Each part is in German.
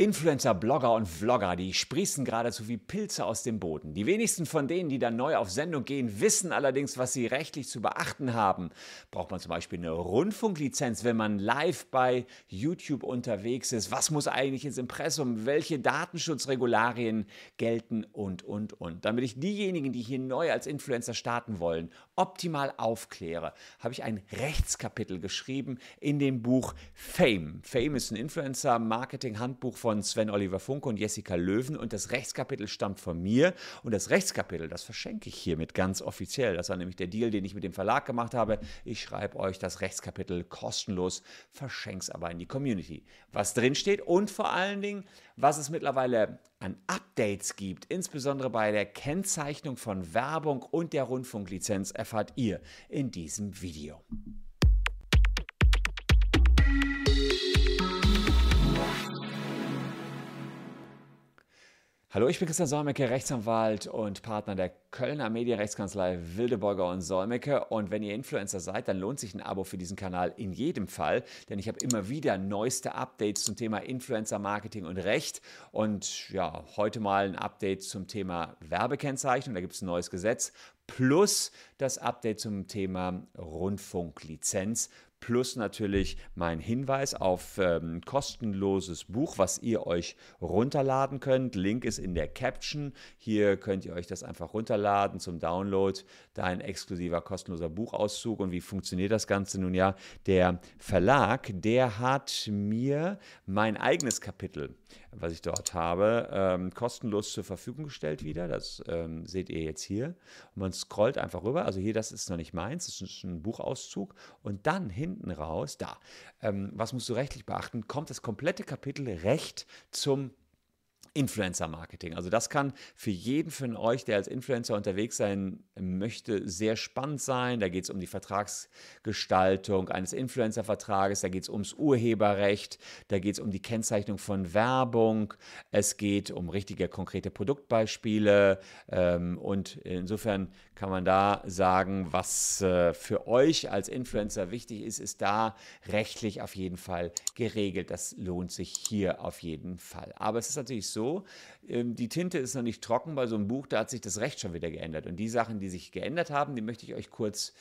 Influencer, Blogger und Vlogger, die sprießen geradezu wie Pilze aus dem Boden. Die wenigsten von denen, die dann neu auf Sendung gehen, wissen allerdings, was sie rechtlich zu beachten haben. Braucht man zum Beispiel eine Rundfunklizenz, wenn man live bei YouTube unterwegs ist? Was muss eigentlich ins Impressum? Welche Datenschutzregularien gelten? Und, und, und. Damit ich diejenigen, die hier neu als Influencer starten wollen, optimal aufkläre, habe ich ein Rechtskapitel geschrieben in dem Buch Fame. Fame ist ein Influencer-Marketing-Handbuch von von Sven Oliver Funke und Jessica Löwen und das Rechtskapitel stammt von mir und das Rechtskapitel, das verschenke ich hiermit ganz offiziell. Das war nämlich der Deal, den ich mit dem Verlag gemacht habe. Ich schreibe euch das Rechtskapitel kostenlos, verschenke es aber in die Community. Was drin steht und vor allen Dingen, was es mittlerweile an Updates gibt, insbesondere bei der Kennzeichnung von Werbung und der Rundfunklizenz, erfahrt ihr in diesem Video. Hallo, ich bin Christian Solmecke, Rechtsanwalt und Partner der Kölner Medienrechtskanzlei Wildeborger und Solmecke. Und wenn ihr Influencer seid, dann lohnt sich ein Abo für diesen Kanal in jedem Fall, denn ich habe immer wieder neueste Updates zum Thema Influencer Marketing und Recht. Und ja, heute mal ein Update zum Thema Werbekennzeichnung. Da gibt es ein neues Gesetz plus das Update zum Thema Rundfunklizenz plus natürlich mein Hinweis auf ähm, kostenloses Buch, was ihr euch runterladen könnt. Link ist in der Caption. Hier könnt ihr euch das einfach runterladen zum Download. Da ein exklusiver kostenloser Buchauszug. Und wie funktioniert das Ganze nun ja? Der Verlag, der hat mir mein eigenes Kapitel was ich dort habe, ähm, kostenlos zur Verfügung gestellt wieder. Das ähm, seht ihr jetzt hier. Und man scrollt einfach rüber. Also hier, das ist noch nicht meins, das ist ein Buchauszug. Und dann hinten raus, da, ähm, was musst du rechtlich beachten, kommt das komplette Kapitel Recht zum Influencer-Marketing. Also das kann für jeden von euch, der als Influencer unterwegs sein möchte, sehr spannend sein. Da geht es um die Vertragsgestaltung eines Influencer-Vertrages, da geht es ums Urheberrecht, da geht es um die Kennzeichnung von Werbung, es geht um richtige, konkrete Produktbeispiele ähm, und insofern kann man da sagen, was äh, für euch als Influencer wichtig ist, ist da rechtlich auf jeden Fall geregelt. Das lohnt sich hier auf jeden Fall. Aber es ist natürlich so, so, ähm, die Tinte ist noch nicht trocken bei so einem Buch, da hat sich das Recht schon wieder geändert. Und die Sachen, die sich geändert haben, die möchte ich euch kurz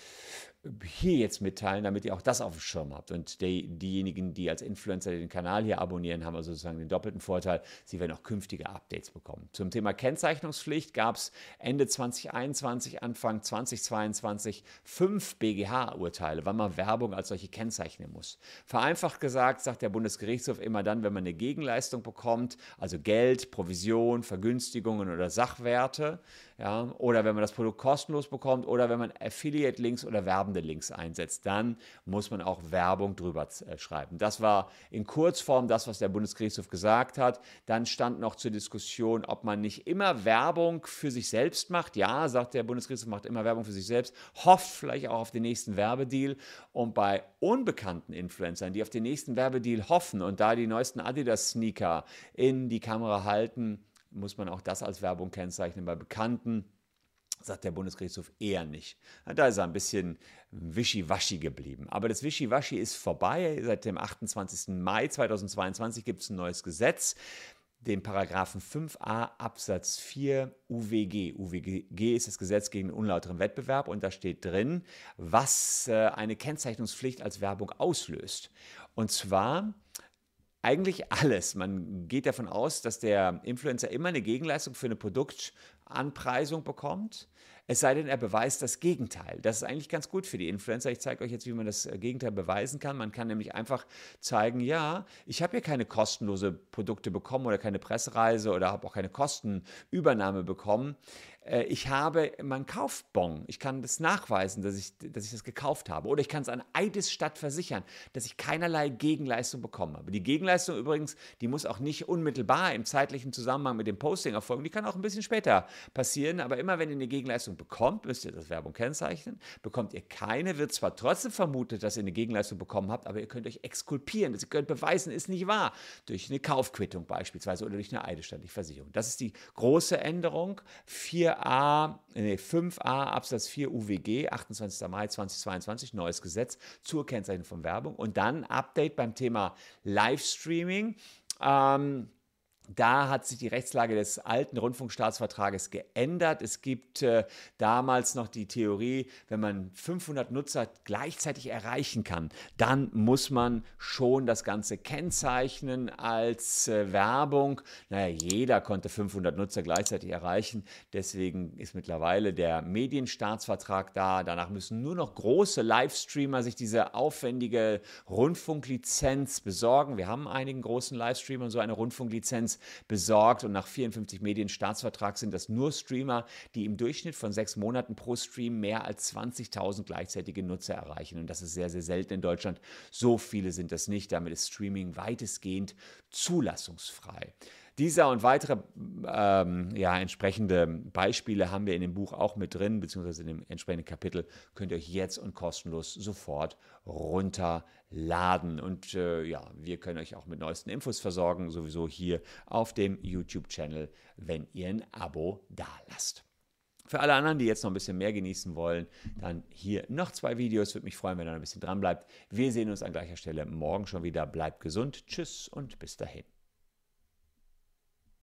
hier jetzt mitteilen, damit ihr auch das auf dem Schirm habt. Und die, diejenigen, die als Influencer den Kanal hier abonnieren, haben also sozusagen den doppelten Vorteil, sie werden auch künftige Updates bekommen. Zum Thema Kennzeichnungspflicht gab es Ende 2021, Anfang 2022 fünf BGH-Urteile, wann man Werbung als solche kennzeichnen muss. Vereinfacht gesagt sagt der Bundesgerichtshof immer dann, wenn man eine Gegenleistung bekommt, also Geld, Provision, Vergünstigungen oder Sachwerte, ja, oder wenn man das Produkt kostenlos bekommt oder wenn man Affiliate-Links oder werbende Links einsetzt, dann muss man auch Werbung drüber äh, schreiben. Das war in Kurzform das, was der Bundesgerichtshof gesagt hat. Dann stand noch zur Diskussion, ob man nicht immer Werbung für sich selbst macht. Ja, sagt der Bundesgerichtshof, macht immer Werbung für sich selbst, hofft vielleicht auch auf den nächsten Werbedeal. Und bei unbekannten Influencern, die auf den nächsten Werbedeal hoffen und da die neuesten Adidas-Sneaker in die Kamera halten, muss man auch das als Werbung kennzeichnen. Bei Bekannten sagt der Bundesgerichtshof eher nicht. Da ist er ein bisschen wischiwaschi geblieben. Aber das Wischiwaschi ist vorbei. Seit dem 28. Mai 2022 gibt es ein neues Gesetz, den Paragraphen 5a Absatz 4 UWG. UWG ist das Gesetz gegen unlauteren Wettbewerb und da steht drin, was äh, eine Kennzeichnungspflicht als Werbung auslöst. Und zwar eigentlich alles. Man geht davon aus, dass der Influencer immer eine Gegenleistung für eine Produktanpreisung bekommt. Es sei denn, er beweist das Gegenteil. Das ist eigentlich ganz gut für die Influencer. Ich zeige euch jetzt, wie man das äh, Gegenteil beweisen kann. Man kann nämlich einfach zeigen, ja, ich habe hier keine kostenlose Produkte bekommen oder keine Pressereise oder habe auch keine Kostenübernahme bekommen. Äh, ich habe meinen Kaufbon. Ich kann das nachweisen, dass ich, dass ich das gekauft habe. Oder ich kann es an Eidesstadt versichern, dass ich keinerlei Gegenleistung bekommen habe. Die Gegenleistung übrigens, die muss auch nicht unmittelbar im zeitlichen Zusammenhang mit dem Posting erfolgen. Die kann auch ein bisschen später passieren. Aber immer wenn ihr eine Gegenleistung bekommt, müsst ihr das Werbung kennzeichnen. Bekommt ihr keine, wird zwar trotzdem vermutet, dass ihr eine Gegenleistung bekommen habt, aber ihr könnt euch exkulpieren. Ihr könnt beweisen, ist nicht wahr. Durch eine Kaufquittung beispielsweise oder durch eine eidesstattliche Versicherung. Das ist die große Änderung. 4 4a, nee, 5a Absatz 4 UWG, 28. Mai 2022, neues Gesetz zur Kennzeichnung von Werbung. Und dann Update beim Thema Livestreaming. Ähm, Da hat sich die Rechtslage des alten Rundfunkstaatsvertrages geändert. Es gibt äh, damals noch die Theorie, wenn man 500 Nutzer gleichzeitig erreichen kann, dann muss man schon das Ganze kennzeichnen als äh, Werbung. Naja, jeder konnte 500 Nutzer gleichzeitig erreichen. Deswegen ist mittlerweile der Medienstaatsvertrag da. Danach müssen nur noch große Livestreamer sich diese aufwendige Rundfunklizenz besorgen. Wir haben einigen großen Livestreamern so eine Rundfunklizenz besorgt und nach 54 Medien Staatsvertrag sind das nur Streamer, die im Durchschnitt von sechs Monaten pro Stream mehr als 20.000 gleichzeitige Nutzer erreichen. Und das ist sehr, sehr selten in Deutschland. So viele sind das nicht. Damit ist Streaming weitestgehend zulassungsfrei. Dieser und weitere ähm, ja, entsprechende Beispiele haben wir in dem Buch auch mit drin, beziehungsweise in dem entsprechenden Kapitel könnt ihr euch jetzt und kostenlos sofort runterladen. Und äh, ja, wir können euch auch mit neuesten Infos versorgen, sowieso hier auf dem YouTube-Channel, wenn ihr ein Abo da lasst. Für alle anderen, die jetzt noch ein bisschen mehr genießen wollen, dann hier noch zwei Videos. Würde mich freuen, wenn ihr noch ein bisschen dran bleibt. Wir sehen uns an gleicher Stelle morgen schon wieder. Bleibt gesund. Tschüss und bis dahin.